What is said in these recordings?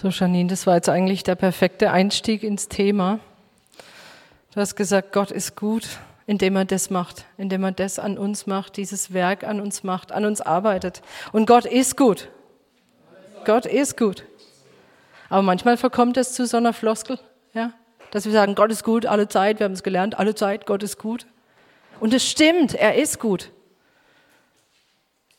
So, Janine, das war jetzt eigentlich der perfekte Einstieg ins Thema. Du hast gesagt, Gott ist gut, indem er das macht, indem er das an uns macht, dieses Werk an uns macht, an uns arbeitet. Und Gott ist gut. Gott ist gut. Aber manchmal verkommt es zu so einer Floskel, ja, dass wir sagen, Gott ist gut alle Zeit, wir haben es gelernt, alle Zeit, Gott ist gut. Und es stimmt, er ist gut.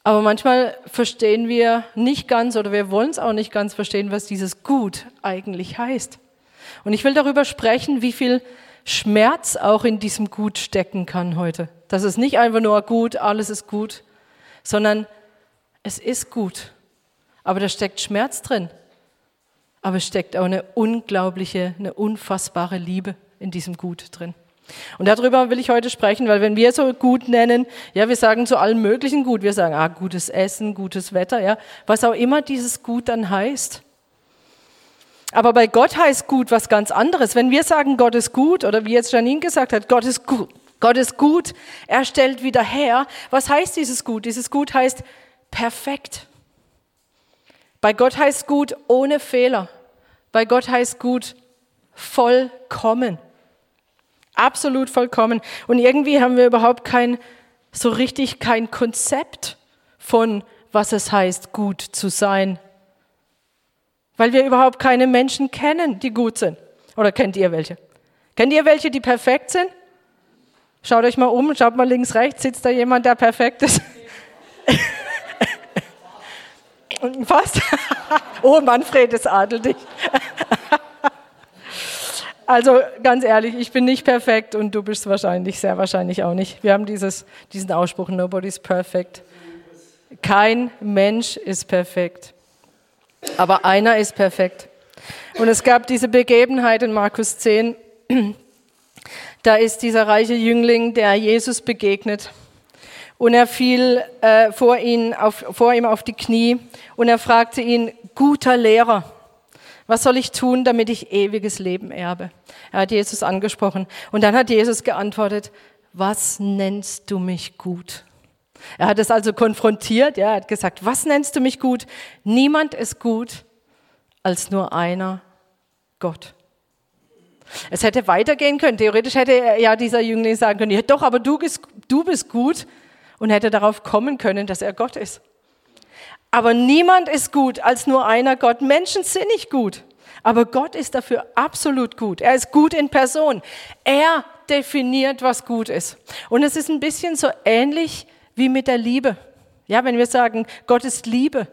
Aber manchmal verstehen wir nicht ganz oder wir wollen es auch nicht ganz verstehen, was dieses Gut eigentlich heißt. Und ich will darüber sprechen, wie viel Schmerz auch in diesem Gut stecken kann heute. Dass es nicht einfach nur gut, alles ist gut, sondern es ist gut. Aber da steckt Schmerz drin. Aber es steckt auch eine unglaubliche, eine unfassbare Liebe in diesem Gut drin. Und darüber will ich heute sprechen, weil wenn wir so gut nennen, ja, wir sagen zu allem Möglichen gut, wir sagen, ah, gutes Essen, gutes Wetter, ja, was auch immer dieses Gut dann heißt. Aber bei Gott heißt gut was ganz anderes. Wenn wir sagen, Gott ist gut, oder wie jetzt Janine gesagt hat, Gott ist gut, Gott ist gut, er stellt wieder her. Was heißt dieses Gut? Dieses Gut heißt perfekt. Bei Gott heißt gut ohne Fehler. Bei Gott heißt gut vollkommen absolut vollkommen. Und irgendwie haben wir überhaupt kein, so richtig kein Konzept von, was es heißt, gut zu sein. Weil wir überhaupt keine Menschen kennen, die gut sind. Oder kennt ihr welche? Kennt ihr welche, die perfekt sind? Schaut euch mal um, schaut mal links, rechts, sitzt da jemand, der perfekt ist? Fast. oh, Manfred, das adelt dich. Also ganz ehrlich, ich bin nicht perfekt und du bist wahrscheinlich, sehr wahrscheinlich auch nicht. Wir haben dieses, diesen Ausspruch, nobody's perfect. Kein Mensch ist perfekt, aber einer ist perfekt. Und es gab diese Begebenheit in Markus 10, da ist dieser reiche Jüngling, der Jesus begegnet. Und er fiel äh, vor, ihn auf, vor ihm auf die Knie und er fragte ihn, guter Lehrer, was soll ich tun, damit ich ewiges Leben erbe? Er hat Jesus angesprochen. Und dann hat Jesus geantwortet, was nennst du mich gut? Er hat es also konfrontiert. Ja, er hat gesagt, was nennst du mich gut? Niemand ist gut als nur einer, Gott. Es hätte weitergehen können. Theoretisch hätte ja dieser Jüngling sagen können, ja, doch, aber du bist, du bist gut und hätte darauf kommen können, dass er Gott ist. Aber niemand ist gut als nur einer Gott. Menschen sind nicht gut. Aber Gott ist dafür absolut gut. Er ist gut in Person. Er definiert, was gut ist. Und es ist ein bisschen so ähnlich wie mit der Liebe. Ja, wenn wir sagen, Gott ist Liebe,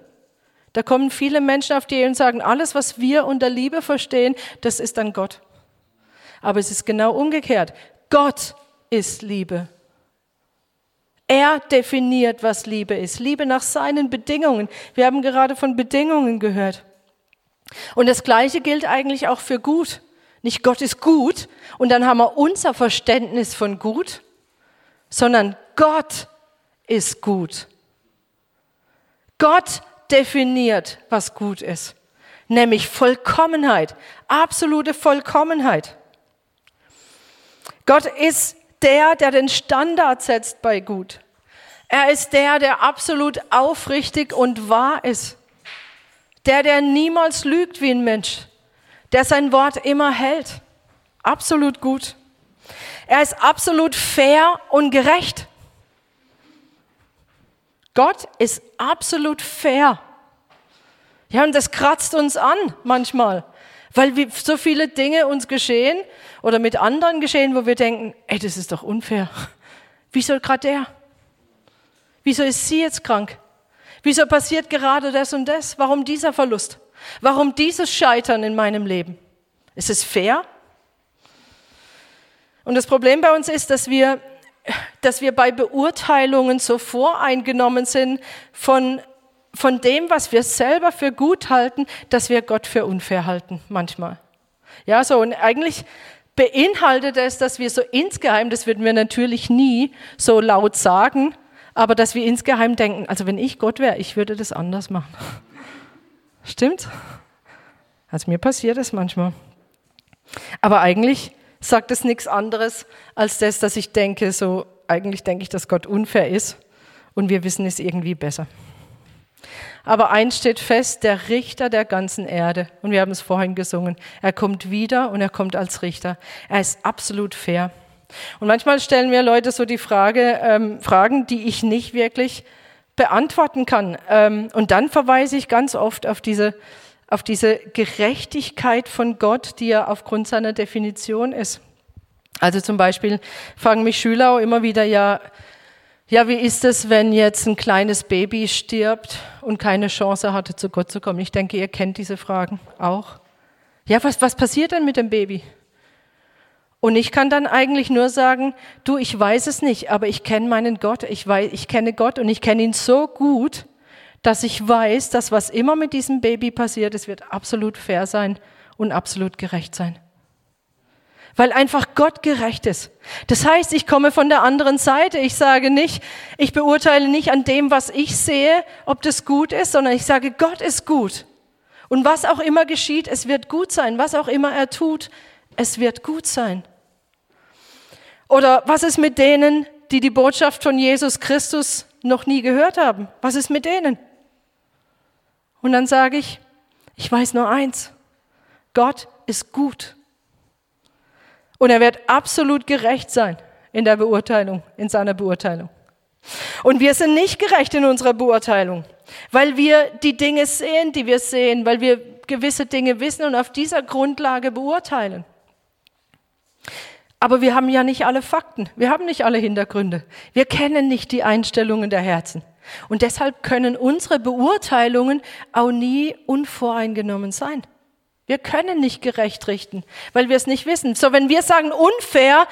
da kommen viele Menschen auf die Ehe und sagen, alles, was wir unter Liebe verstehen, das ist dann Gott. Aber es ist genau umgekehrt. Gott ist Liebe. Er definiert, was Liebe ist. Liebe nach seinen Bedingungen. Wir haben gerade von Bedingungen gehört. Und das Gleiche gilt eigentlich auch für gut. Nicht Gott ist gut und dann haben wir unser Verständnis von gut, sondern Gott ist gut. Gott definiert, was gut ist, nämlich Vollkommenheit, absolute Vollkommenheit. Gott ist der, der den Standard setzt bei gut. Er ist der, der absolut aufrichtig und wahr ist. Der, der niemals lügt wie ein Mensch. Der sein Wort immer hält. Absolut gut. Er ist absolut fair und gerecht. Gott ist absolut fair. Ja, und das kratzt uns an manchmal, weil so viele Dinge uns geschehen oder mit anderen geschehen, wo wir denken, ey, das ist doch unfair. Wieso gerade der? Wieso ist sie jetzt krank? Wieso passiert gerade das und das? Warum dieser Verlust? Warum dieses Scheitern in meinem Leben? Ist es fair? Und das Problem bei uns ist, dass wir, dass wir bei Beurteilungen so voreingenommen sind von, von dem, was wir selber für gut halten, dass wir Gott für unfair halten, manchmal. Ja, so, und eigentlich beinhaltet es, dass wir so insgeheim, das würden wir natürlich nie so laut sagen, aber dass wir insgeheim denken, also wenn ich Gott wäre, ich würde das anders machen. Stimmt? Also mir passiert es manchmal. Aber eigentlich sagt es nichts anderes als das, dass ich denke, so eigentlich denke ich, dass Gott unfair ist und wir wissen es irgendwie besser. Aber eins steht fest, der Richter der ganzen Erde. Und wir haben es vorhin gesungen. Er kommt wieder und er kommt als Richter. Er ist absolut fair. Und manchmal stellen mir Leute so die Frage, ähm, Fragen, die ich nicht wirklich beantworten kann. Ähm, und dann verweise ich ganz oft auf diese, auf diese Gerechtigkeit von Gott, die ja aufgrund seiner Definition ist. Also zum Beispiel fragen mich Schüler auch immer wieder, ja, ja, wie ist es, wenn jetzt ein kleines Baby stirbt und keine Chance hatte, zu Gott zu kommen? Ich denke, ihr kennt diese Fragen auch. Ja, was, was passiert denn mit dem Baby? Und ich kann dann eigentlich nur sagen, du, ich weiß es nicht, aber ich kenne meinen Gott, ich, weiß, ich kenne Gott und ich kenne ihn so gut, dass ich weiß, dass was immer mit diesem Baby passiert, es wird absolut fair sein und absolut gerecht sein weil einfach Gott gerecht ist. Das heißt, ich komme von der anderen Seite. Ich sage nicht, ich beurteile nicht an dem, was ich sehe, ob das gut ist, sondern ich sage, Gott ist gut. Und was auch immer geschieht, es wird gut sein. Was auch immer er tut, es wird gut sein. Oder was ist mit denen, die die Botschaft von Jesus Christus noch nie gehört haben? Was ist mit denen? Und dann sage ich, ich weiß nur eins, Gott ist gut. Und er wird absolut gerecht sein in der Beurteilung, in seiner Beurteilung. Und wir sind nicht gerecht in unserer Beurteilung, weil wir die Dinge sehen, die wir sehen, weil wir gewisse Dinge wissen und auf dieser Grundlage beurteilen. Aber wir haben ja nicht alle Fakten, wir haben nicht alle Hintergründe, wir kennen nicht die Einstellungen der Herzen. Und deshalb können unsere Beurteilungen auch nie unvoreingenommen sein. Wir können nicht gerecht richten, weil wir es nicht wissen. So, wenn wir sagen unfair,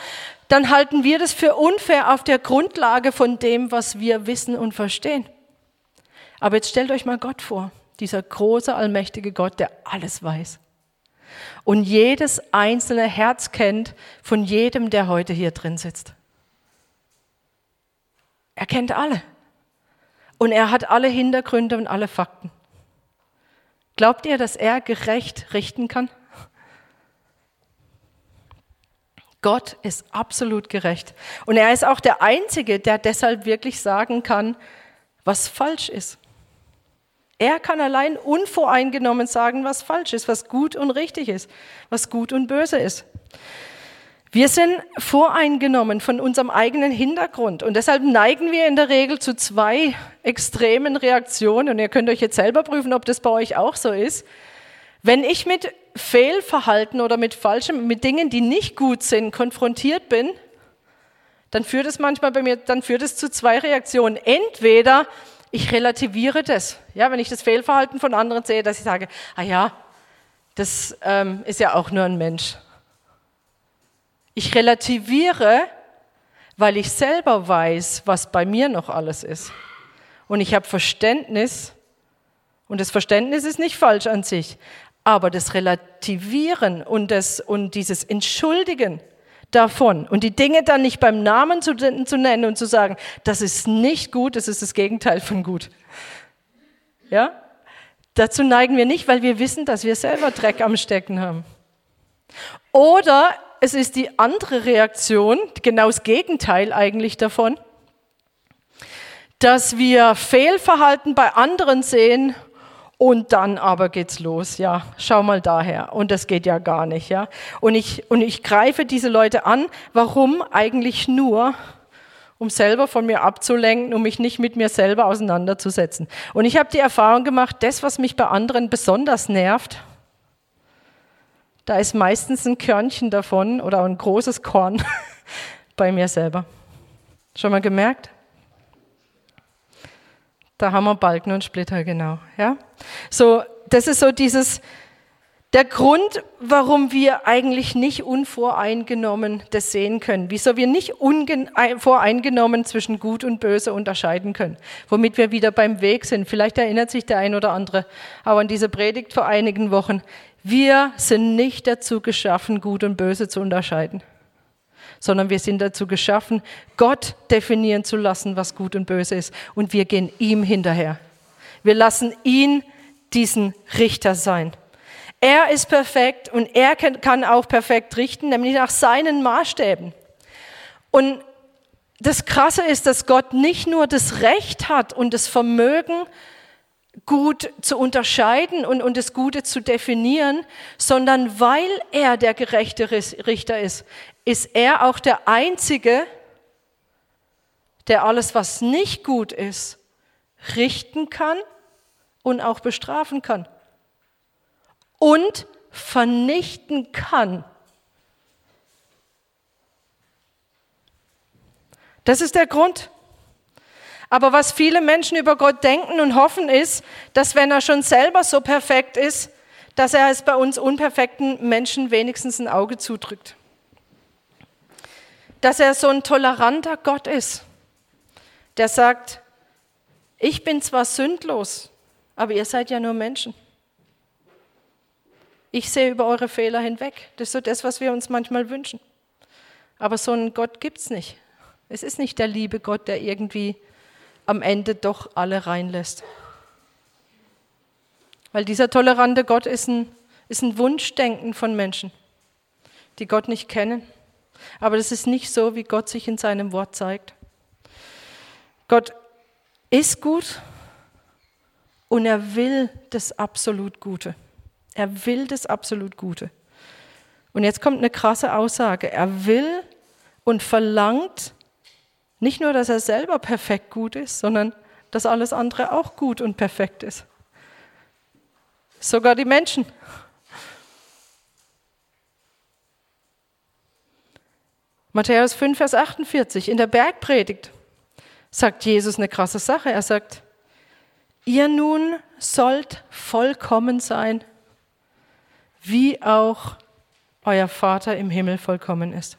dann halten wir das für unfair auf der Grundlage von dem, was wir wissen und verstehen. Aber jetzt stellt euch mal Gott vor, dieser große, allmächtige Gott, der alles weiß und jedes einzelne Herz kennt von jedem, der heute hier drin sitzt. Er kennt alle und er hat alle Hintergründe und alle Fakten. Glaubt ihr, dass er gerecht richten kann? Gott ist absolut gerecht. Und er ist auch der Einzige, der deshalb wirklich sagen kann, was falsch ist. Er kann allein unvoreingenommen sagen, was falsch ist, was gut und richtig ist, was gut und böse ist. Wir sind voreingenommen von unserem eigenen Hintergrund und deshalb neigen wir in der Regel zu zwei extremen Reaktionen. Und ihr könnt euch jetzt selber prüfen, ob das bei euch auch so ist. Wenn ich mit Fehlverhalten oder mit falschem, mit Dingen, die nicht gut sind, konfrontiert bin, dann führt es manchmal bei mir, dann führt es zu zwei Reaktionen. Entweder ich relativiere das, ja, wenn ich das Fehlverhalten von anderen sehe, dass ich sage, ah ja, das ähm, ist ja auch nur ein Mensch. Ich relativiere, weil ich selber weiß, was bei mir noch alles ist. Und ich habe Verständnis, und das Verständnis ist nicht falsch an sich, aber das Relativieren und, das, und dieses Entschuldigen davon und die Dinge dann nicht beim Namen zu, zu nennen und zu sagen, das ist nicht gut, das ist das Gegenteil von gut. Ja? Dazu neigen wir nicht, weil wir wissen, dass wir selber Dreck am Stecken haben. Oder es ist die andere Reaktion, genau das Gegenteil eigentlich davon, dass wir Fehlverhalten bei anderen sehen und dann aber geht's los. Ja, schau mal daher. Und das geht ja gar nicht, ja. Und ich, und ich greife diese Leute an. Warum? Eigentlich nur, um selber von mir abzulenken, um mich nicht mit mir selber auseinanderzusetzen. Und ich habe die Erfahrung gemacht, das, was mich bei anderen besonders nervt, da ist meistens ein Körnchen davon oder ein großes Korn bei mir selber. Schon mal gemerkt? Da haben wir Balken und Splitter, genau. Ja? So, das ist so dieses, der Grund, warum wir eigentlich nicht unvoreingenommen das sehen können, wieso wir nicht voreingenommen zwischen Gut und Böse unterscheiden können, womit wir wieder beim Weg sind. Vielleicht erinnert sich der ein oder andere aber an diese Predigt vor einigen Wochen. Wir sind nicht dazu geschaffen, Gut und Böse zu unterscheiden, sondern wir sind dazu geschaffen, Gott definieren zu lassen, was gut und böse ist. Und wir gehen ihm hinterher. Wir lassen ihn diesen Richter sein. Er ist perfekt und er kann auch perfekt richten, nämlich nach seinen Maßstäben. Und das Krasse ist, dass Gott nicht nur das Recht hat und das Vermögen, gut zu unterscheiden und, und das Gute zu definieren, sondern weil er der gerechte Richter ist, ist er auch der Einzige, der alles, was nicht gut ist, richten kann und auch bestrafen kann und vernichten kann. Das ist der Grund. Aber was viele Menschen über Gott denken und hoffen ist, dass wenn er schon selber so perfekt ist, dass er es bei uns unperfekten Menschen wenigstens ein Auge zudrückt. Dass er so ein toleranter Gott ist, der sagt, ich bin zwar sündlos, aber ihr seid ja nur Menschen. Ich sehe über eure Fehler hinweg. Das ist so das, was wir uns manchmal wünschen. Aber so einen Gott gibt es nicht. Es ist nicht der liebe Gott, der irgendwie am Ende doch alle reinlässt. Weil dieser tolerante Gott ist ein, ist ein Wunschdenken von Menschen, die Gott nicht kennen. Aber das ist nicht so, wie Gott sich in seinem Wort zeigt. Gott ist gut und er will das absolut Gute. Er will das absolut Gute. Und jetzt kommt eine krasse Aussage. Er will und verlangt nicht nur, dass er selber perfekt gut ist, sondern dass alles andere auch gut und perfekt ist. Sogar die Menschen. Matthäus 5, Vers 48, in der Bergpredigt sagt Jesus eine krasse Sache. Er sagt, ihr nun sollt vollkommen sein, wie auch euer Vater im Himmel vollkommen ist.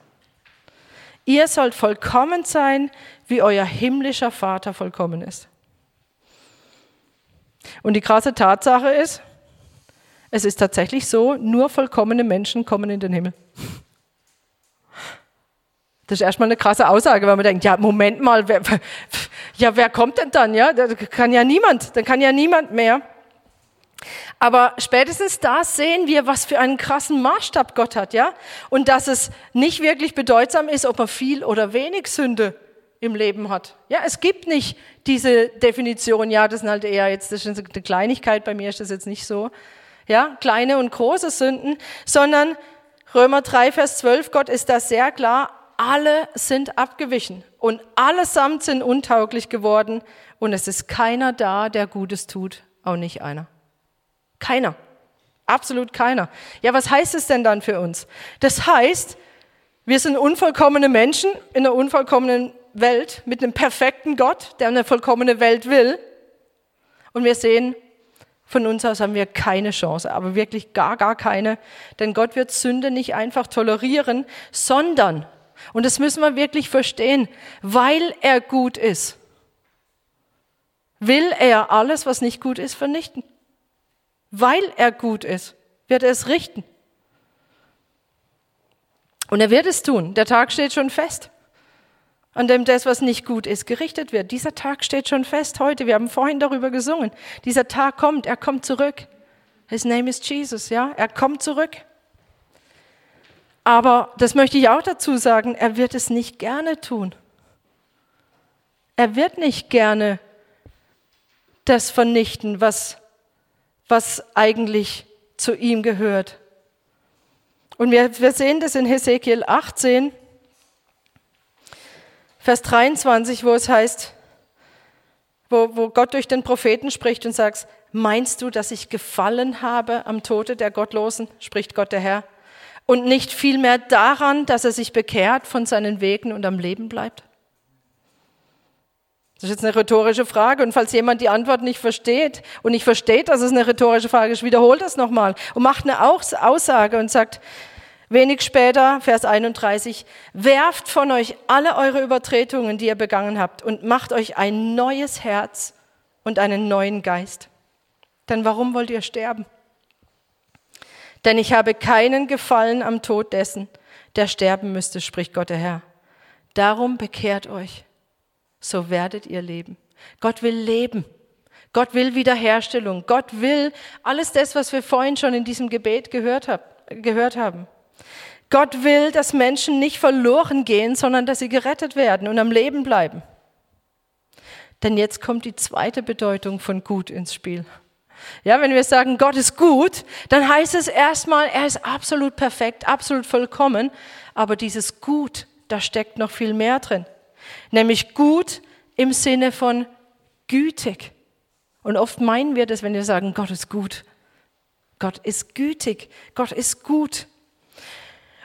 Ihr sollt vollkommen sein, wie euer himmlischer Vater vollkommen ist. Und die krasse Tatsache ist, es ist tatsächlich so, nur vollkommene Menschen kommen in den Himmel. Das ist erstmal eine krasse Aussage, weil man denkt, ja, Moment mal, wer, ja, wer kommt denn dann? Ja, da kann ja niemand, dann kann ja niemand mehr. Aber spätestens da sehen wir, was für einen krassen Maßstab Gott hat, ja? Und dass es nicht wirklich bedeutsam ist, ob er viel oder wenig Sünde im Leben hat. Ja, es gibt nicht diese Definition, ja, das sind halt eher jetzt, das ist eine Kleinigkeit, bei mir ist das jetzt nicht so, ja, kleine und große Sünden, sondern Römer 3, Vers 12, Gott ist da sehr klar, alle sind abgewichen und allesamt sind untauglich geworden und es ist keiner da, der Gutes tut, auch nicht einer. Keiner. Absolut keiner. Ja, was heißt es denn dann für uns? Das heißt, wir sind unvollkommene Menschen in einer unvollkommenen Welt mit einem perfekten Gott, der eine vollkommene Welt will. Und wir sehen, von uns aus haben wir keine Chance, aber wirklich gar, gar keine. Denn Gott wird Sünde nicht einfach tolerieren, sondern, und das müssen wir wirklich verstehen, weil er gut ist, will er alles, was nicht gut ist, vernichten. Weil er gut ist, wird er es richten. Und er wird es tun. Der Tag steht schon fest, an dem das, was nicht gut ist, gerichtet wird. Dieser Tag steht schon fest heute. Wir haben vorhin darüber gesungen. Dieser Tag kommt, er kommt zurück. His name is Jesus, ja? Er kommt zurück. Aber das möchte ich auch dazu sagen, er wird es nicht gerne tun. Er wird nicht gerne das vernichten, was was eigentlich zu ihm gehört. Und wir, wir sehen das in Hesekiel 18, Vers 23, wo es heißt, wo, wo Gott durch den Propheten spricht und sagt, meinst du, dass ich gefallen habe am Tode der Gottlosen, spricht Gott der Herr, und nicht vielmehr daran, dass er sich bekehrt von seinen Wegen und am Leben bleibt? Das ist jetzt eine rhetorische Frage und falls jemand die Antwort nicht versteht und nicht versteht, dass es eine rhetorische Frage ist, wiederholt das nochmal und macht eine Aussage und sagt, wenig später, Vers 31, werft von euch alle eure Übertretungen, die ihr begangen habt und macht euch ein neues Herz und einen neuen Geist. Denn warum wollt ihr sterben? Denn ich habe keinen Gefallen am Tod dessen, der sterben müsste, spricht Gott der Herr. Darum bekehrt euch so werdet ihr leben. Gott will Leben. Gott will Wiederherstellung. Gott will alles das, was wir vorhin schon in diesem Gebet gehört, hab, gehört haben. Gott will, dass Menschen nicht verloren gehen, sondern dass sie gerettet werden und am Leben bleiben. Denn jetzt kommt die zweite Bedeutung von gut ins Spiel. Ja, wenn wir sagen, Gott ist gut, dann heißt es erstmal, er ist absolut perfekt, absolut vollkommen. Aber dieses Gut, da steckt noch viel mehr drin. Nämlich gut im Sinne von gütig. Und oft meinen wir das, wenn wir sagen, Gott ist gut. Gott ist gütig. Gott ist gut.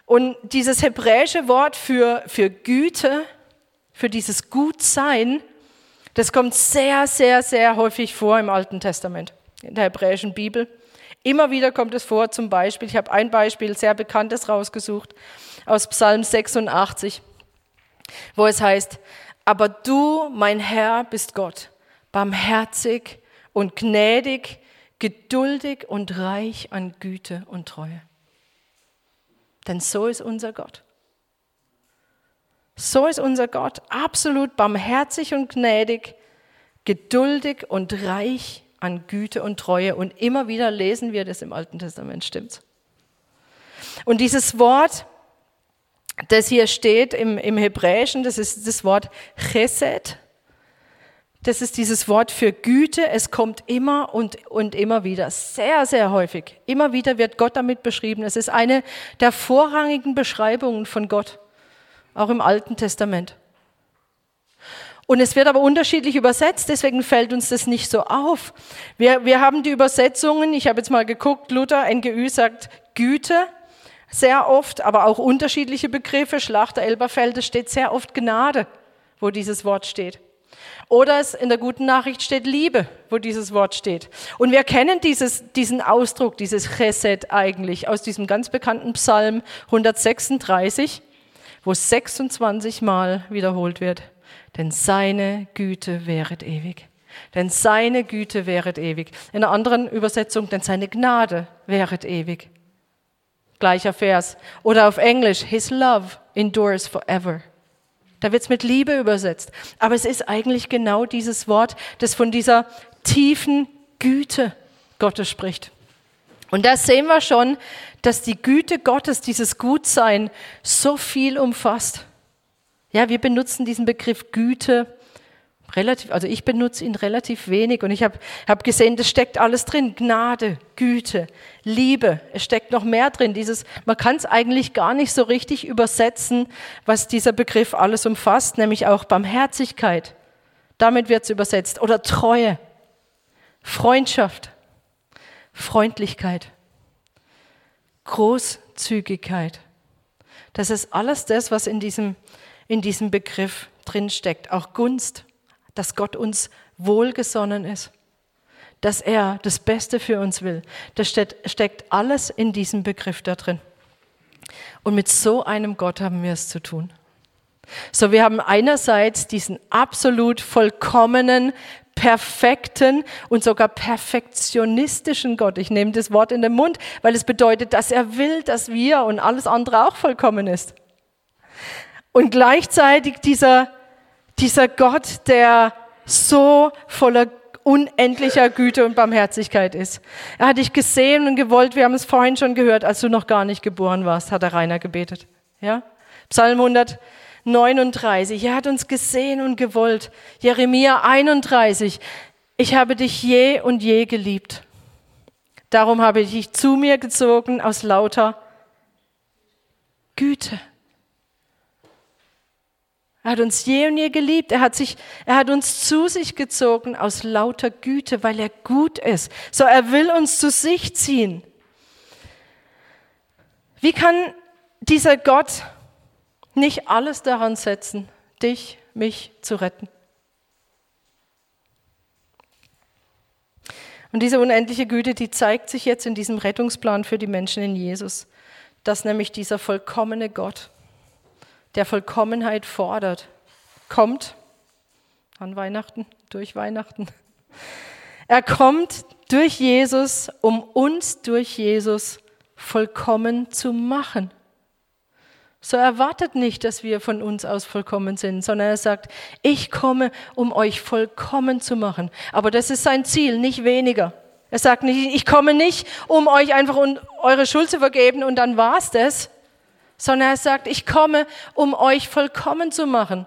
Und dieses hebräische Wort für, für Güte, für dieses Gutsein, das kommt sehr, sehr, sehr häufig vor im Alten Testament, in der hebräischen Bibel. Immer wieder kommt es vor, zum Beispiel, ich habe ein Beispiel sehr bekanntes rausgesucht aus Psalm 86, wo es heißt, aber du, mein Herr, bist Gott, barmherzig und gnädig, geduldig und reich an Güte und Treue. Denn so ist unser Gott. So ist unser Gott absolut barmherzig und gnädig, geduldig und reich an Güte und Treue. Und immer wieder lesen wir das im Alten Testament, stimmt's? Und dieses Wort, das hier steht im, im Hebräischen, das ist das Wort Chesed. Das ist dieses Wort für Güte. Es kommt immer und, und immer wieder, sehr, sehr häufig. Immer wieder wird Gott damit beschrieben. Es ist eine der vorrangigen Beschreibungen von Gott, auch im Alten Testament. Und es wird aber unterschiedlich übersetzt, deswegen fällt uns das nicht so auf. Wir, wir haben die Übersetzungen, ich habe jetzt mal geguckt, Luther, NGÜ sagt Güte sehr oft, aber auch unterschiedliche Begriffe. Schlachter Elberfeld, steht sehr oft Gnade, wo dieses Wort steht. Oder es in der guten Nachricht steht Liebe, wo dieses Wort steht. Und wir kennen dieses, diesen Ausdruck, dieses Chesed eigentlich aus diesem ganz bekannten Psalm 136, wo 26 Mal wiederholt wird. Denn seine Güte wäret ewig. Denn seine Güte wäret ewig. In einer anderen Übersetzung, denn seine Gnade wäret ewig. Gleicher Vers. Oder auf Englisch, his love endures forever. Da wird es mit Liebe übersetzt. Aber es ist eigentlich genau dieses Wort, das von dieser tiefen Güte Gottes spricht. Und da sehen wir schon, dass die Güte Gottes, dieses Gutsein, so viel umfasst. Ja, wir benutzen diesen Begriff Güte relativ, also ich benutze ihn relativ wenig und ich habe hab gesehen, das steckt alles drin. Gnade, Güte, Liebe, es steckt noch mehr drin. Dieses, man kann es eigentlich gar nicht so richtig übersetzen, was dieser Begriff alles umfasst, nämlich auch Barmherzigkeit. Damit wird es übersetzt. Oder Treue, Freundschaft, Freundlichkeit, Großzügigkeit. Das ist alles das, was in diesem, in diesem Begriff drin steckt. Auch Gunst dass Gott uns wohlgesonnen ist, dass er das Beste für uns will. Das steckt alles in diesem Begriff da drin. Und mit so einem Gott haben wir es zu tun. So, wir haben einerseits diesen absolut vollkommenen, perfekten und sogar perfektionistischen Gott. Ich nehme das Wort in den Mund, weil es bedeutet, dass er will, dass wir und alles andere auch vollkommen ist. Und gleichzeitig dieser dieser Gott, der so voller unendlicher Güte und Barmherzigkeit ist. Er hat dich gesehen und gewollt, wir haben es vorhin schon gehört, als du noch gar nicht geboren warst, hat der Rainer gebetet. Ja? Psalm 139, er hat uns gesehen und gewollt. Jeremia 31, ich habe dich je und je geliebt. Darum habe ich dich zu mir gezogen aus lauter Güte. Er hat uns je und je geliebt. Er hat, sich, er hat uns zu sich gezogen aus lauter Güte, weil er gut ist. So, er will uns zu sich ziehen. Wie kann dieser Gott nicht alles daran setzen, dich, mich zu retten? Und diese unendliche Güte, die zeigt sich jetzt in diesem Rettungsplan für die Menschen in Jesus, dass nämlich dieser vollkommene Gott der Vollkommenheit fordert, kommt an Weihnachten, durch Weihnachten. Er kommt durch Jesus, um uns durch Jesus vollkommen zu machen. So erwartet nicht, dass wir von uns aus vollkommen sind, sondern er sagt, ich komme, um euch vollkommen zu machen. Aber das ist sein Ziel, nicht weniger. Er sagt nicht, ich komme nicht, um euch einfach eure Schuld zu vergeben und dann war's das, sondern er sagt, ich komme, um euch vollkommen zu machen.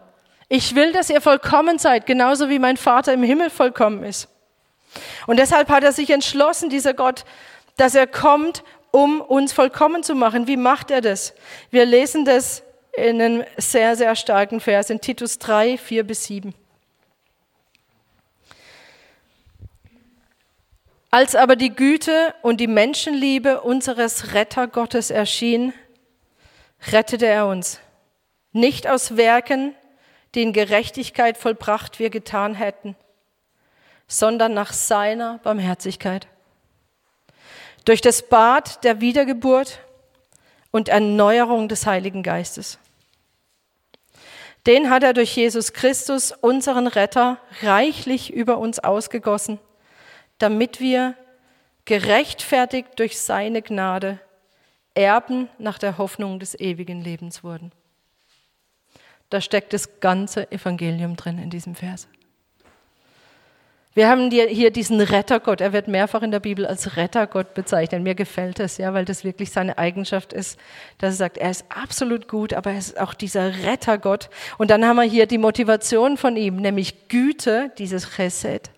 Ich will, dass ihr vollkommen seid, genauso wie mein Vater im Himmel vollkommen ist. Und deshalb hat er sich entschlossen, dieser Gott, dass er kommt, um uns vollkommen zu machen. Wie macht er das? Wir lesen das in einem sehr, sehr starken Vers in Titus 3, 4 bis 7. Als aber die Güte und die Menschenliebe unseres Rettergottes erschien, rettete er uns. Nicht aus Werken, die in Gerechtigkeit vollbracht wir getan hätten, sondern nach seiner Barmherzigkeit. Durch das Bad der Wiedergeburt und Erneuerung des Heiligen Geistes. Den hat er durch Jesus Christus, unseren Retter, reichlich über uns ausgegossen, damit wir, gerechtfertigt durch seine Gnade, Erben nach der Hoffnung des ewigen Lebens wurden. Da steckt das ganze Evangelium drin in diesem Vers. Wir haben hier diesen Rettergott. Er wird mehrfach in der Bibel als Rettergott bezeichnet. Mir gefällt das, ja, weil das wirklich seine Eigenschaft ist, dass er sagt, er ist absolut gut, aber er ist auch dieser Rettergott. Und dann haben wir hier die Motivation von ihm, nämlich Güte, dieses Chesed.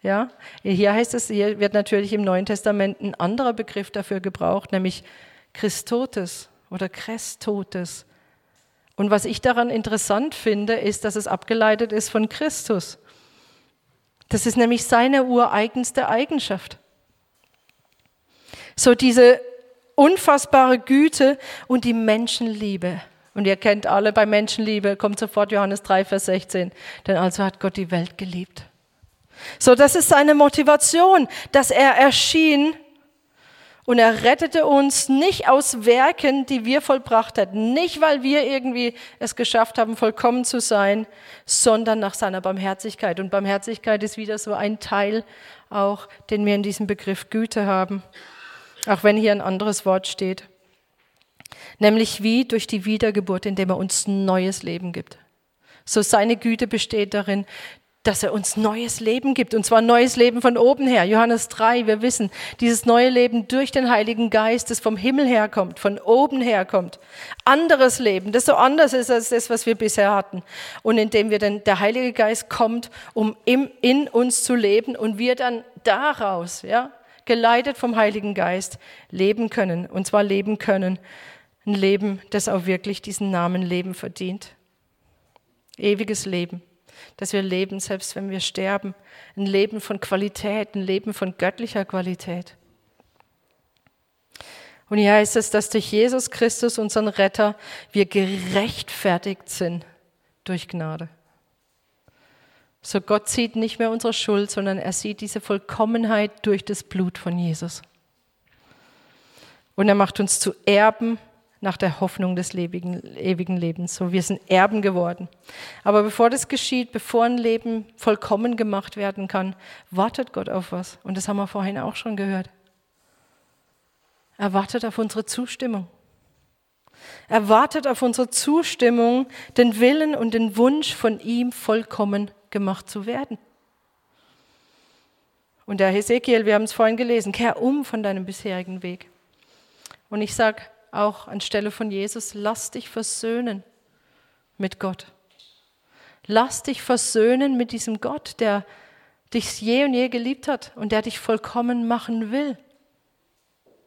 Ja, hier heißt es, hier wird natürlich im Neuen Testament ein anderer Begriff dafür gebraucht, nämlich Christotes oder Christotes. Und was ich daran interessant finde, ist, dass es abgeleitet ist von Christus. Das ist nämlich seine ureigenste Eigenschaft. So diese unfassbare Güte und die Menschenliebe. Und ihr kennt alle bei Menschenliebe, kommt sofort Johannes 3, Vers 16. Denn also hat Gott die Welt geliebt. So, das ist seine Motivation, dass er erschien und er rettete uns nicht aus Werken, die wir vollbracht hätten, nicht weil wir irgendwie es geschafft haben, vollkommen zu sein, sondern nach seiner Barmherzigkeit. Und Barmherzigkeit ist wieder so ein Teil auch, den wir in diesem Begriff Güte haben, auch wenn hier ein anderes Wort steht. Nämlich wie durch die Wiedergeburt, indem er uns neues Leben gibt. So seine Güte besteht darin, dass er uns neues Leben gibt, und zwar neues Leben von oben her. Johannes 3, wir wissen, dieses neue Leben durch den Heiligen Geist, das vom Himmel herkommt, von oben herkommt. Anderes Leben, das so anders ist als das, was wir bisher hatten. Und indem wir dann, der Heilige Geist kommt, um im, in uns zu leben und wir dann daraus, ja, geleitet vom Heiligen Geist, leben können. Und zwar leben können. Ein Leben, das auch wirklich diesen Namen Leben verdient. Ewiges Leben dass wir leben, selbst wenn wir sterben. Ein Leben von Qualität, ein Leben von göttlicher Qualität. Und hier heißt es, dass durch Jesus Christus, unseren Retter, wir gerechtfertigt sind durch Gnade. So Gott sieht nicht mehr unsere Schuld, sondern er sieht diese Vollkommenheit durch das Blut von Jesus. Und er macht uns zu Erben nach der Hoffnung des ewigen, ewigen Lebens. So, wir sind Erben geworden. Aber bevor das geschieht, bevor ein Leben vollkommen gemacht werden kann, wartet Gott auf was. Und das haben wir vorhin auch schon gehört. Er wartet auf unsere Zustimmung. Er wartet auf unsere Zustimmung, den Willen und den Wunsch von ihm vollkommen gemacht zu werden. Und der Hesekiel, wir haben es vorhin gelesen, kehr um von deinem bisherigen Weg. Und ich sage, auch anstelle von Jesus, lass dich versöhnen mit Gott. Lass dich versöhnen mit diesem Gott, der dich je und je geliebt hat und der dich vollkommen machen will.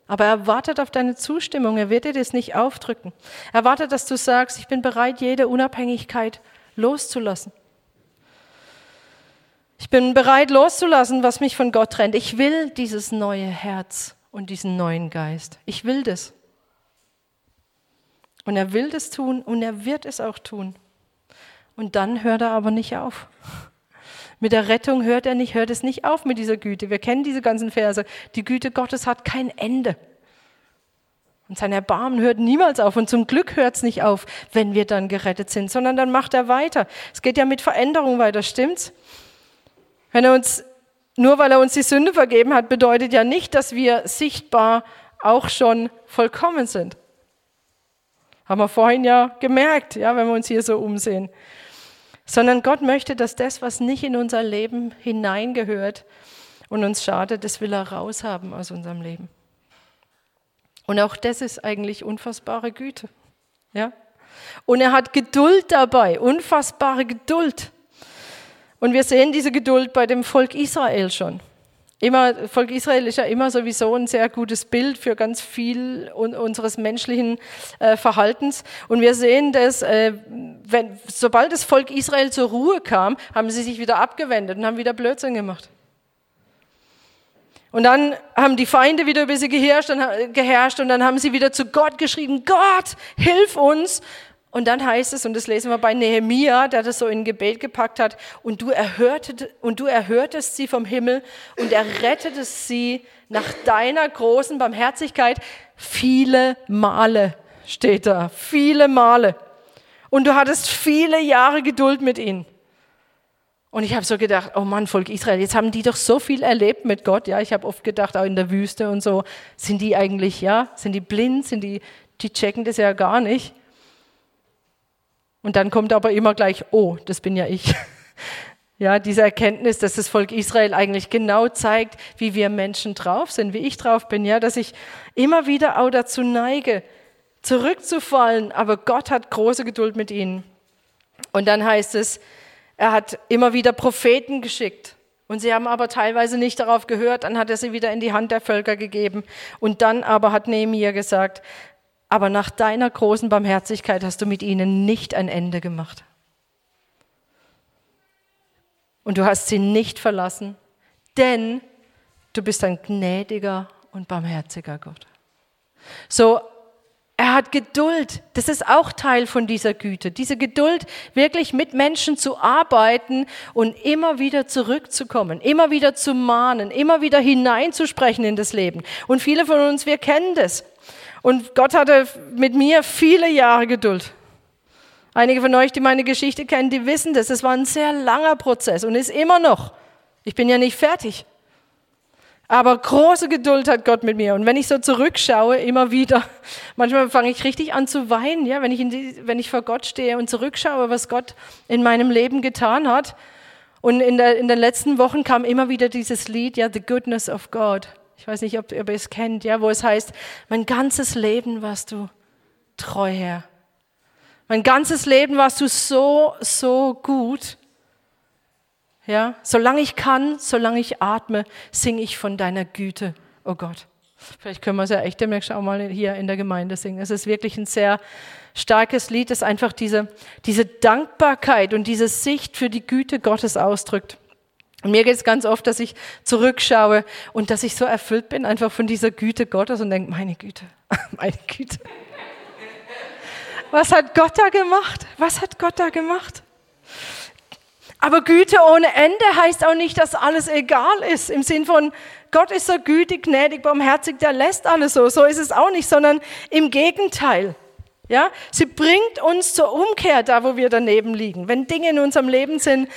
Aber er wartet auf deine Zustimmung, er wird dir das nicht aufdrücken. Er wartet, dass du sagst, ich bin bereit, jede Unabhängigkeit loszulassen. Ich bin bereit loszulassen, was mich von Gott trennt. Ich will dieses neue Herz und diesen neuen Geist. Ich will das. Und er will das tun und er wird es auch tun. Und dann hört er aber nicht auf. Mit der Rettung hört er nicht, hört es nicht auf mit dieser Güte. Wir kennen diese ganzen Verse. Die Güte Gottes hat kein Ende. Und sein Erbarmen hört niemals auf. Und zum Glück hört es nicht auf, wenn wir dann gerettet sind, sondern dann macht er weiter. Es geht ja mit Veränderung weiter, stimmt's? Wenn er uns, nur weil er uns die Sünde vergeben hat, bedeutet ja nicht, dass wir sichtbar auch schon vollkommen sind. Haben wir vorhin ja gemerkt, ja, wenn wir uns hier so umsehen. Sondern Gott möchte, dass das, was nicht in unser Leben hineingehört und uns schadet, das will er raushaben aus unserem Leben. Und auch das ist eigentlich unfassbare Güte. Ja? Und er hat Geduld dabei, unfassbare Geduld. Und wir sehen diese Geduld bei dem Volk Israel schon. Immer, Volk Israel ist ja immer sowieso ein sehr gutes Bild für ganz viel unseres menschlichen äh, Verhaltens. Und wir sehen dass, äh, wenn, sobald das Volk Israel zur Ruhe kam, haben sie sich wieder abgewendet und haben wieder Blödsinn gemacht. Und dann haben die Feinde wieder über sie geherrscht und, geherrscht und dann haben sie wieder zu Gott geschrieben, Gott, hilf uns. Und dann heißt es, und das lesen wir bei Nehemia, der das so in Gebet gepackt hat, und du, erhörtet, und du erhörtest sie vom Himmel und errettetest sie nach deiner großen Barmherzigkeit viele Male, steht da, viele Male. Und du hattest viele Jahre Geduld mit ihnen. Und ich habe so gedacht, oh Mann, Volk Israel, jetzt haben die doch so viel erlebt mit Gott. Ja, ich habe oft gedacht, auch in der Wüste und so, sind die eigentlich, ja, sind die blind, sind die, die checken das ja gar nicht. Und dann kommt aber immer gleich, oh, das bin ja ich. Ja, diese Erkenntnis, dass das Volk Israel eigentlich genau zeigt, wie wir Menschen drauf sind, wie ich drauf bin, ja, dass ich immer wieder auch dazu neige, zurückzufallen, aber Gott hat große Geduld mit ihnen. Und dann heißt es, er hat immer wieder Propheten geschickt. Und sie haben aber teilweise nicht darauf gehört, dann hat er sie wieder in die Hand der Völker gegeben. Und dann aber hat Nehemiah gesagt, aber nach deiner großen Barmherzigkeit hast du mit ihnen nicht ein Ende gemacht. Und du hast sie nicht verlassen, denn du bist ein gnädiger und barmherziger Gott. So, er hat Geduld. Das ist auch Teil von dieser Güte. Diese Geduld, wirklich mit Menschen zu arbeiten und immer wieder zurückzukommen, immer wieder zu mahnen, immer wieder hineinzusprechen in das Leben. Und viele von uns, wir kennen das. Und Gott hatte mit mir viele Jahre Geduld. Einige von euch, die meine Geschichte kennen, die wissen das. Es war ein sehr langer Prozess und ist immer noch. Ich bin ja nicht fertig. Aber große Geduld hat Gott mit mir. Und wenn ich so zurückschaue, immer wieder, manchmal fange ich richtig an zu weinen, ja, wenn ich, die, wenn ich vor Gott stehe und zurückschaue, was Gott in meinem Leben getan hat. Und in, der, in den letzten Wochen kam immer wieder dieses Lied, ja, The Goodness of God. Ich weiß nicht, ob, ihr es kennt, ja, wo es heißt, mein ganzes Leben warst du treu, Herr. Mein ganzes Leben warst du so, so gut. Ja, solange ich kann, solange ich atme, singe ich von deiner Güte, oh Gott. Vielleicht können wir es ja echt demnächst auch mal hier in der Gemeinde singen. Es ist wirklich ein sehr starkes Lied, das einfach diese, diese Dankbarkeit und diese Sicht für die Güte Gottes ausdrückt. Und mir geht es ganz oft, dass ich zurückschaue und dass ich so erfüllt bin einfach von dieser Güte Gottes und denke, meine Güte, meine Güte. Was hat Gott da gemacht? Was hat Gott da gemacht? Aber Güte ohne Ende heißt auch nicht, dass alles egal ist. Im Sinn von, Gott ist so gütig, gnädig, barmherzig, der lässt alles so. So ist es auch nicht, sondern im Gegenteil. Ja, sie bringt uns zur Umkehr da, wo wir daneben liegen. Wenn Dinge in unserem Leben sind,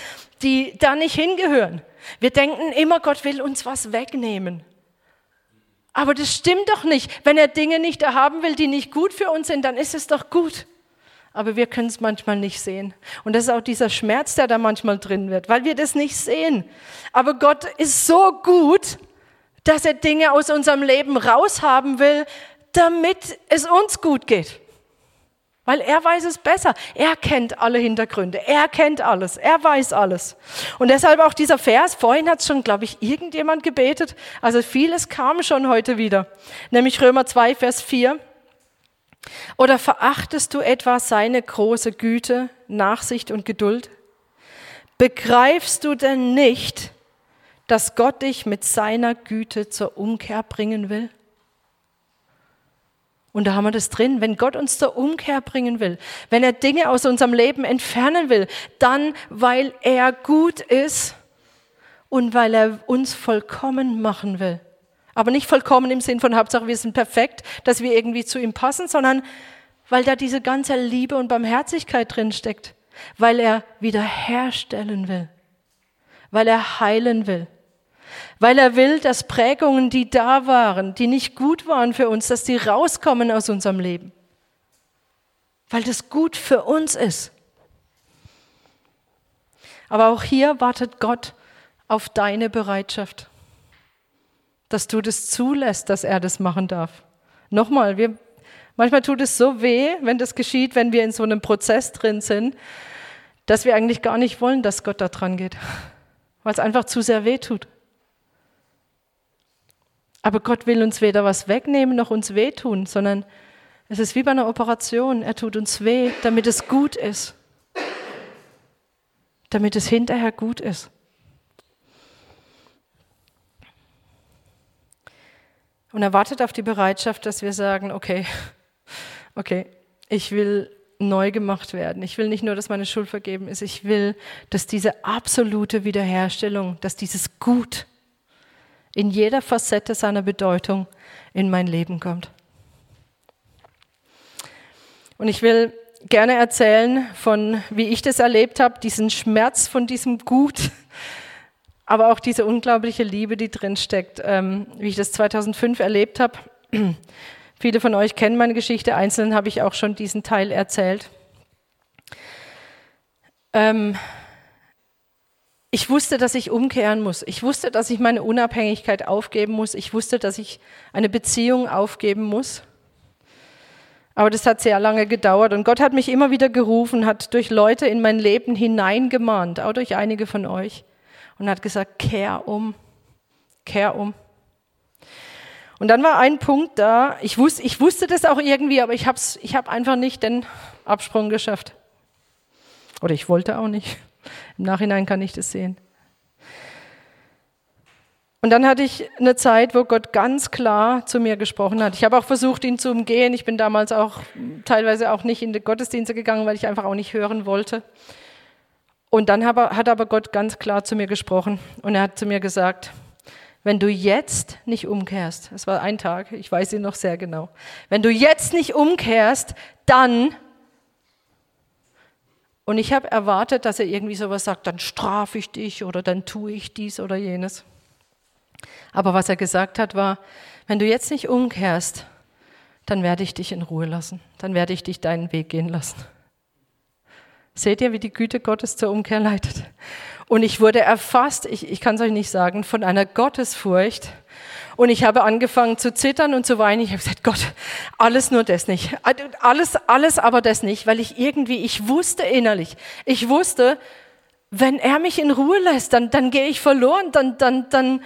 die da nicht hingehören. Wir denken immer, Gott will uns was wegnehmen. Aber das stimmt doch nicht. Wenn er Dinge nicht erhaben will, die nicht gut für uns sind, dann ist es doch gut. Aber wir können es manchmal nicht sehen. Und das ist auch dieser Schmerz, der da manchmal drin wird, weil wir das nicht sehen. Aber Gott ist so gut, dass er Dinge aus unserem Leben raushaben will, damit es uns gut geht. Weil er weiß es besser. Er kennt alle Hintergründe. Er kennt alles. Er weiß alles. Und deshalb auch dieser Vers. Vorhin hat schon, glaube ich, irgendjemand gebetet. Also vieles kam schon heute wieder. Nämlich Römer 2, Vers 4. Oder verachtest du etwa seine große Güte, Nachsicht und Geduld? Begreifst du denn nicht, dass Gott dich mit seiner Güte zur Umkehr bringen will? Und da haben wir das drin. Wenn Gott uns zur Umkehr bringen will, wenn er Dinge aus unserem Leben entfernen will, dann weil er gut ist und weil er uns vollkommen machen will. Aber nicht vollkommen im Sinn von Hauptsache, wir sind perfekt, dass wir irgendwie zu ihm passen, sondern weil da diese ganze Liebe und Barmherzigkeit drin steckt, weil er wiederherstellen will, weil er heilen will, weil er will, dass Prägungen, die da waren, die nicht gut waren für uns, dass die rauskommen aus unserem Leben. Weil das gut für uns ist. Aber auch hier wartet Gott auf deine Bereitschaft, dass du das zulässt, dass er das machen darf. Nochmal, wir, Manchmal tut es so weh, wenn das geschieht, wenn wir in so einem Prozess drin sind, dass wir eigentlich gar nicht wollen, dass Gott da dran geht, weil es einfach zu sehr weh tut. Aber Gott will uns weder was wegnehmen noch uns wehtun, sondern es ist wie bei einer Operation. Er tut uns weh, damit es gut ist. Damit es hinterher gut ist. Und er wartet auf die Bereitschaft, dass wir sagen, okay, okay, ich will neu gemacht werden. Ich will nicht nur, dass meine Schuld vergeben ist, ich will, dass diese absolute Wiederherstellung, dass dieses Gut in jeder Facette seiner Bedeutung in mein Leben kommt. Und ich will gerne erzählen von, wie ich das erlebt habe, diesen Schmerz von diesem Gut, aber auch diese unglaubliche Liebe, die drin steckt, ähm, wie ich das 2005 erlebt habe. Viele von euch kennen meine Geschichte, einzeln habe ich auch schon diesen Teil erzählt. Ähm, ich wusste, dass ich umkehren muss. Ich wusste, dass ich meine Unabhängigkeit aufgeben muss. Ich wusste, dass ich eine Beziehung aufgeben muss. Aber das hat sehr lange gedauert und Gott hat mich immer wieder gerufen, hat durch Leute in mein Leben hineingemahnt, auch durch einige von euch und hat gesagt, kehr um, kehr um. Und dann war ein Punkt da, ich wusste, ich wusste das auch irgendwie, aber ich habe ich hab einfach nicht den Absprung geschafft. Oder ich wollte auch nicht. Im Nachhinein kann ich das sehen. Und dann hatte ich eine Zeit, wo Gott ganz klar zu mir gesprochen hat. Ich habe auch versucht, ihn zu umgehen. Ich bin damals auch teilweise auch nicht in die Gottesdienste gegangen, weil ich einfach auch nicht hören wollte. Und dann hat aber Gott ganz klar zu mir gesprochen und er hat zu mir gesagt, wenn du jetzt nicht umkehrst, es war ein Tag, ich weiß ihn noch sehr genau, wenn du jetzt nicht umkehrst, dann und ich habe erwartet, dass er irgendwie sowas sagt, dann strafe ich dich oder dann tue ich dies oder jenes. Aber was er gesagt hat, war, wenn du jetzt nicht umkehrst, dann werde ich dich in Ruhe lassen. Dann werde ich dich deinen Weg gehen lassen. Seht ihr, wie die Güte Gottes zur Umkehr leitet? Und ich wurde erfasst, ich, ich kann es euch nicht sagen, von einer Gottesfurcht. Und ich habe angefangen zu zittern und zu weinen. Ich habe gesagt, Gott, alles nur das nicht. Alles, alles aber das nicht, weil ich irgendwie, ich wusste innerlich, ich wusste, wenn er mich in Ruhe lässt, dann, dann gehe ich verloren, dann, dann, dann,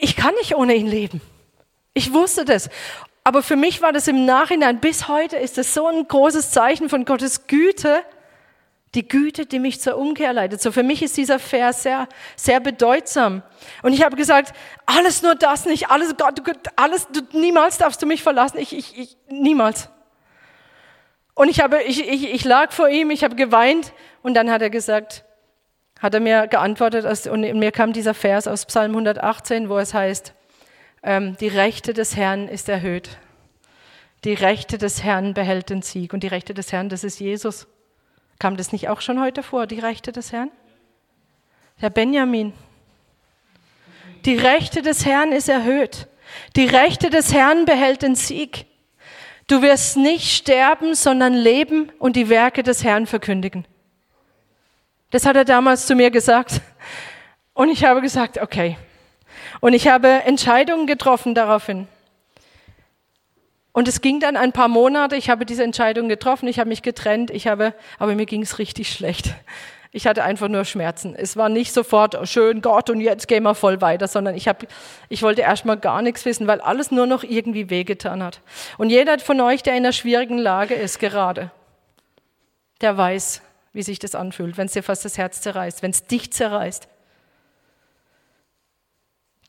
ich kann nicht ohne ihn leben. Ich wusste das. Aber für mich war das im Nachhinein, bis heute ist das so ein großes Zeichen von Gottes Güte, die Güte, die mich zur Umkehr leitet. So für mich ist dieser Vers sehr, sehr bedeutsam. Und ich habe gesagt, alles nur das nicht, alles, Gott, alles, du, niemals darfst du mich verlassen. Ich, ich, ich, niemals. Und ich habe, ich, ich, ich lag vor ihm, ich habe geweint und dann hat er gesagt, hat er mir geantwortet und mir kam dieser Vers aus Psalm 118, wo es heißt, ähm, die Rechte des Herrn ist erhöht. Die Rechte des Herrn behält den Sieg. Und die Rechte des Herrn, das ist Jesus. Kam das nicht auch schon heute vor, die Rechte des Herrn? Herr Benjamin. Die Rechte des Herrn ist erhöht. Die Rechte des Herrn behält den Sieg. Du wirst nicht sterben, sondern leben und die Werke des Herrn verkündigen. Das hat er damals zu mir gesagt. Und ich habe gesagt, okay. Und ich habe Entscheidungen getroffen daraufhin. Und es ging dann ein paar Monate, ich habe diese Entscheidung getroffen, ich habe mich getrennt, ich habe, aber mir ging es richtig schlecht. Ich hatte einfach nur Schmerzen. Es war nicht sofort oh, schön Gott und jetzt gehen wir voll weiter, sondern ich, habe, ich wollte erstmal gar nichts wissen, weil alles nur noch irgendwie wehgetan hat. Und jeder von euch, der in einer schwierigen Lage ist gerade, der weiß, wie sich das anfühlt, wenn es dir fast das Herz zerreißt, wenn es dich zerreißt.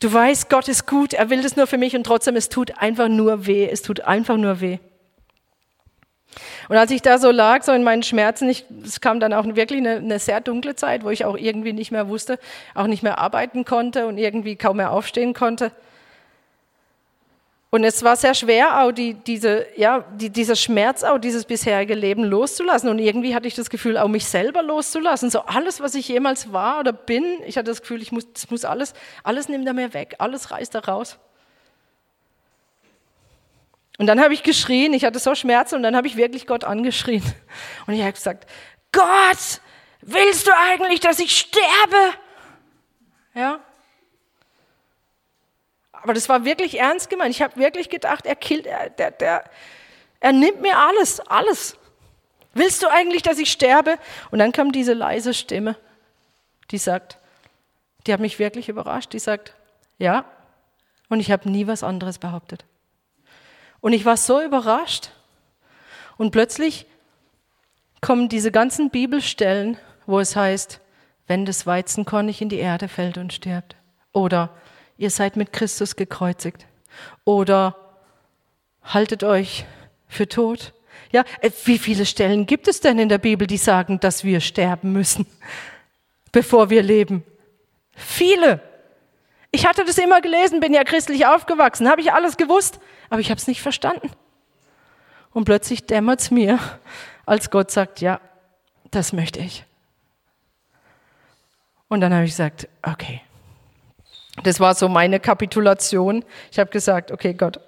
Du weißt, Gott ist gut, er will das nur für mich und trotzdem, es tut einfach nur weh, es tut einfach nur weh. Und als ich da so lag, so in meinen Schmerzen, ich, es kam dann auch wirklich eine, eine, sehr dunkle Zeit, wo ich auch irgendwie nicht mehr wusste, auch nicht mehr arbeiten konnte und irgendwie kaum mehr aufstehen konnte. Und es war sehr schwer, auch die, diese, ja, die, dieser Schmerz, auch dieses bisherige Leben loszulassen. Und irgendwie hatte ich das Gefühl, auch mich selber loszulassen. So alles, was ich jemals war oder bin, ich hatte das Gefühl, ich muss, das muss alles, alles nimmt er mir weg, alles reißt er raus. Und dann habe ich geschrien, ich hatte so Schmerzen und dann habe ich wirklich Gott angeschrien. Und ich habe gesagt, Gott, willst du eigentlich, dass ich sterbe? Ja, aber das war wirklich ernst gemeint. Ich habe wirklich gedacht, er killt, der, der, Er nimmt mir alles, alles. Willst du eigentlich, dass ich sterbe? Und dann kam diese leise Stimme, die sagt, die hat mich wirklich überrascht, die sagt, ja, und ich habe nie was anderes behauptet. Und ich war so überrascht. Und plötzlich kommen diese ganzen Bibelstellen, wo es heißt, wenn das Weizenkorn nicht in die Erde fällt und stirbt. Oder ihr seid mit Christus gekreuzigt. Oder haltet euch für tot. Ja, äh, wie viele Stellen gibt es denn in der Bibel, die sagen, dass wir sterben müssen, bevor wir leben? Viele. Ich hatte das immer gelesen, bin ja christlich aufgewachsen, habe ich alles gewusst, aber ich habe es nicht verstanden. Und plötzlich dämmert es mir, als Gott sagt, ja, das möchte ich. Und dann habe ich gesagt, okay. Das war so meine Kapitulation. Ich habe gesagt, okay, Gott,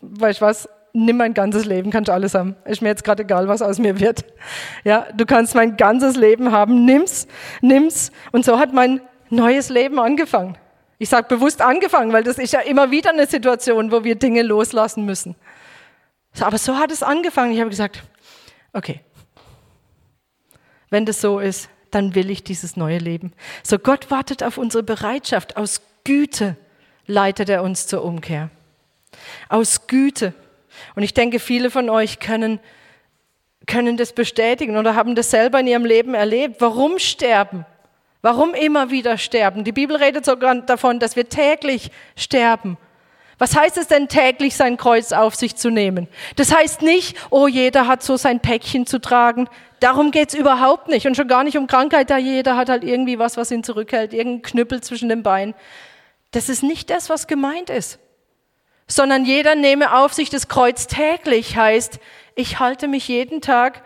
weißt du was, nimm mein ganzes Leben, kannst du alles haben. Ist mir jetzt gerade egal, was aus mir wird. Ja, du kannst mein ganzes Leben haben, nimm's, nimm's. Und so hat mein neues Leben angefangen. Ich sage bewusst angefangen, weil das ist ja immer wieder eine Situation, wo wir Dinge loslassen müssen. Aber so hat es angefangen. Ich habe gesagt, okay, wenn das so ist, dann will ich dieses neue Leben. So Gott wartet auf unsere Bereitschaft. Aus Güte leitet er uns zur Umkehr. Aus Güte. Und ich denke, viele von euch können, können das bestätigen oder haben das selber in ihrem Leben erlebt. Warum sterben? Warum immer wieder sterben? Die Bibel redet sogar davon, dass wir täglich sterben. Was heißt es denn täglich, sein Kreuz auf sich zu nehmen? Das heißt nicht, oh, jeder hat so sein Päckchen zu tragen. Darum geht's überhaupt nicht. Und schon gar nicht um Krankheit, da jeder hat halt irgendwie was, was ihn zurückhält, irgendein Knüppel zwischen den Beinen. Das ist nicht das, was gemeint ist. Sondern jeder nehme auf sich das Kreuz täglich, heißt, ich halte mich jeden Tag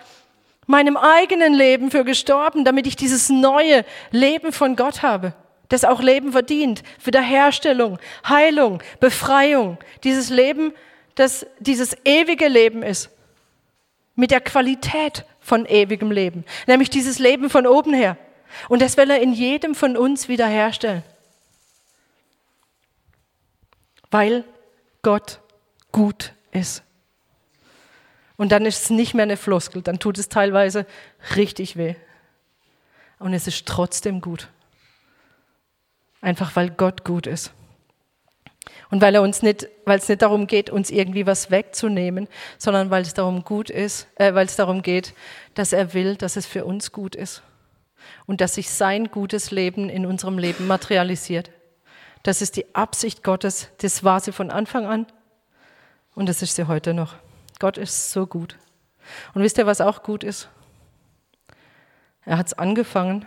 meinem eigenen Leben für gestorben, damit ich dieses neue Leben von Gott habe, das auch Leben verdient, Wiederherstellung, Heilung, Befreiung, dieses Leben, das dieses ewige Leben ist, mit der Qualität von ewigem Leben, nämlich dieses Leben von oben her. Und das will er in jedem von uns wiederherstellen, weil Gott gut ist. Und dann ist es nicht mehr eine Floskel, dann tut es teilweise richtig weh. Und es ist trotzdem gut. Einfach weil Gott gut ist. Und weil er uns nicht, weil es nicht darum geht, uns irgendwie was wegzunehmen, sondern weil es darum gut ist, äh, weil es darum geht, dass er will, dass es für uns gut ist. Und dass sich sein gutes Leben in unserem Leben materialisiert. Das ist die Absicht Gottes. Das war sie von Anfang an. Und das ist sie heute noch. Gott ist so gut. Und wisst ihr, was auch gut ist? Er hat es angefangen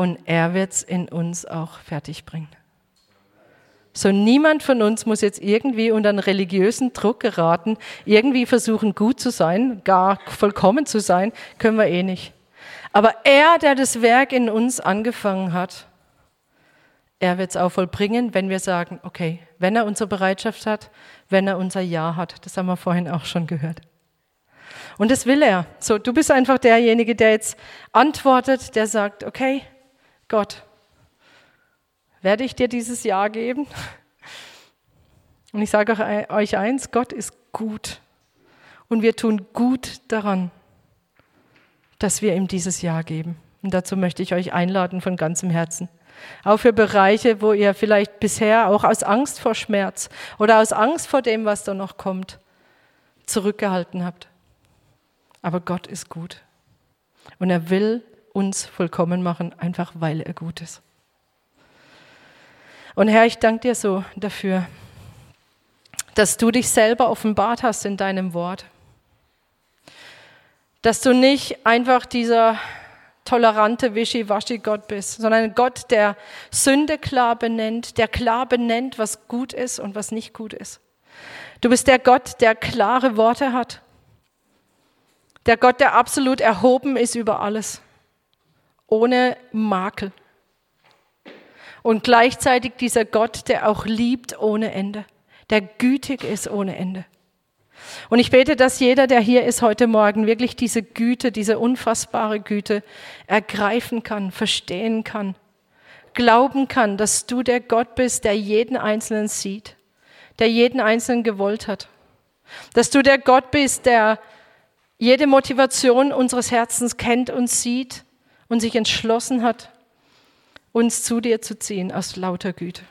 und er wird es in uns auch fertigbringen. So niemand von uns muss jetzt irgendwie unter einen religiösen Druck geraten, irgendwie versuchen gut zu sein, gar vollkommen zu sein, können wir eh nicht. Aber er, der das Werk in uns angefangen hat, er wird es auch vollbringen, wenn wir sagen, okay, wenn er unsere Bereitschaft hat, wenn er unser Ja hat. Das haben wir vorhin auch schon gehört. Und das will er. So, du bist einfach derjenige, der jetzt antwortet, der sagt, okay, Gott, werde ich dir dieses Ja geben? Und ich sage euch eins, Gott ist gut. Und wir tun gut daran, dass wir ihm dieses Ja geben. Und dazu möchte ich euch einladen von ganzem Herzen. Auch für Bereiche, wo ihr vielleicht bisher auch aus Angst vor Schmerz oder aus Angst vor dem, was da noch kommt, zurückgehalten habt. Aber Gott ist gut. Und er will uns vollkommen machen, einfach weil er gut ist. Und Herr, ich danke dir so dafür, dass du dich selber offenbart hast in deinem Wort. Dass du nicht einfach dieser tolerante Wischiwaschi-Gott bist, sondern ein Gott, der Sünde klar benennt, der klar benennt, was gut ist und was nicht gut ist. Du bist der Gott, der klare Worte hat. Der Gott, der absolut erhoben ist über alles, ohne Makel. Und gleichzeitig dieser Gott, der auch liebt ohne Ende, der gütig ist ohne Ende. Und ich bete, dass jeder, der hier ist heute Morgen, wirklich diese Güte, diese unfassbare Güte ergreifen kann, verstehen kann, glauben kann, dass du der Gott bist, der jeden Einzelnen sieht, der jeden Einzelnen gewollt hat. Dass du der Gott bist, der jede Motivation unseres Herzens kennt und sieht und sich entschlossen hat, uns zu dir zu ziehen aus lauter Güte.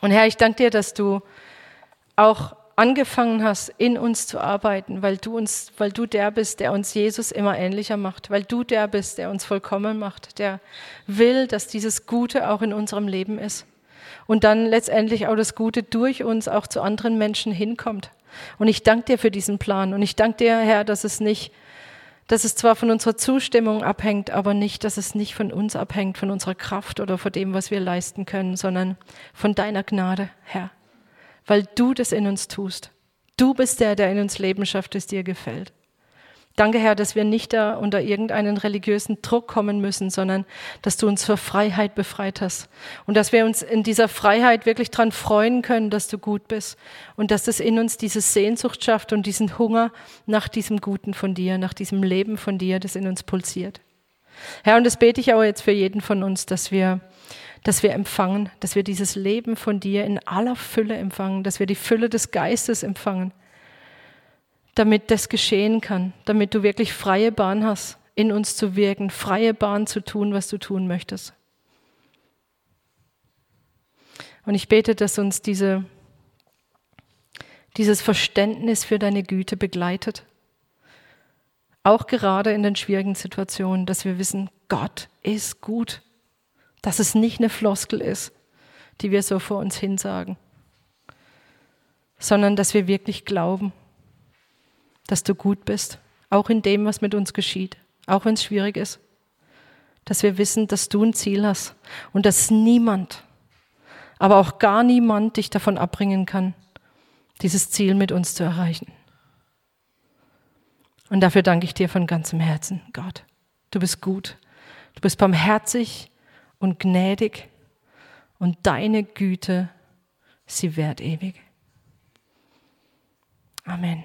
Und Herr, ich danke dir, dass du auch angefangen hast, in uns zu arbeiten, weil du uns, weil du der bist, der uns Jesus immer ähnlicher macht, weil du der bist, der uns vollkommen macht, der will, dass dieses Gute auch in unserem Leben ist. Und dann letztendlich auch das Gute durch uns auch zu anderen Menschen hinkommt. Und ich danke dir für diesen Plan. Und ich danke dir, Herr, dass es nicht, dass es zwar von unserer Zustimmung abhängt, aber nicht, dass es nicht von uns abhängt, von unserer Kraft oder von dem, was wir leisten können, sondern von deiner Gnade, Herr weil du das in uns tust. Du bist der, der in uns Leben schafft, das dir gefällt. Danke, Herr, dass wir nicht da unter irgendeinen religiösen Druck kommen müssen, sondern dass du uns für Freiheit befreit hast. Und dass wir uns in dieser Freiheit wirklich dran freuen können, dass du gut bist. Und dass das in uns diese Sehnsucht schafft und diesen Hunger nach diesem Guten von dir, nach diesem Leben von dir, das in uns pulsiert. Herr, und das bete ich auch jetzt für jeden von uns, dass wir dass wir empfangen, dass wir dieses Leben von dir in aller Fülle empfangen, dass wir die Fülle des Geistes empfangen, damit das geschehen kann, damit du wirklich freie Bahn hast, in uns zu wirken, freie Bahn zu tun, was du tun möchtest. Und ich bete, dass uns diese, dieses Verständnis für deine Güte begleitet. Auch gerade in den schwierigen Situationen, dass wir wissen, Gott ist gut dass es nicht eine Floskel ist, die wir so vor uns hinsagen, sondern dass wir wirklich glauben, dass du gut bist, auch in dem, was mit uns geschieht, auch wenn es schwierig ist, dass wir wissen, dass du ein Ziel hast und dass niemand, aber auch gar niemand dich davon abbringen kann, dieses Ziel mit uns zu erreichen. Und dafür danke ich dir von ganzem Herzen, Gott. Du bist gut. Du bist barmherzig und gnädig und deine Güte, sie währt ewig. Amen.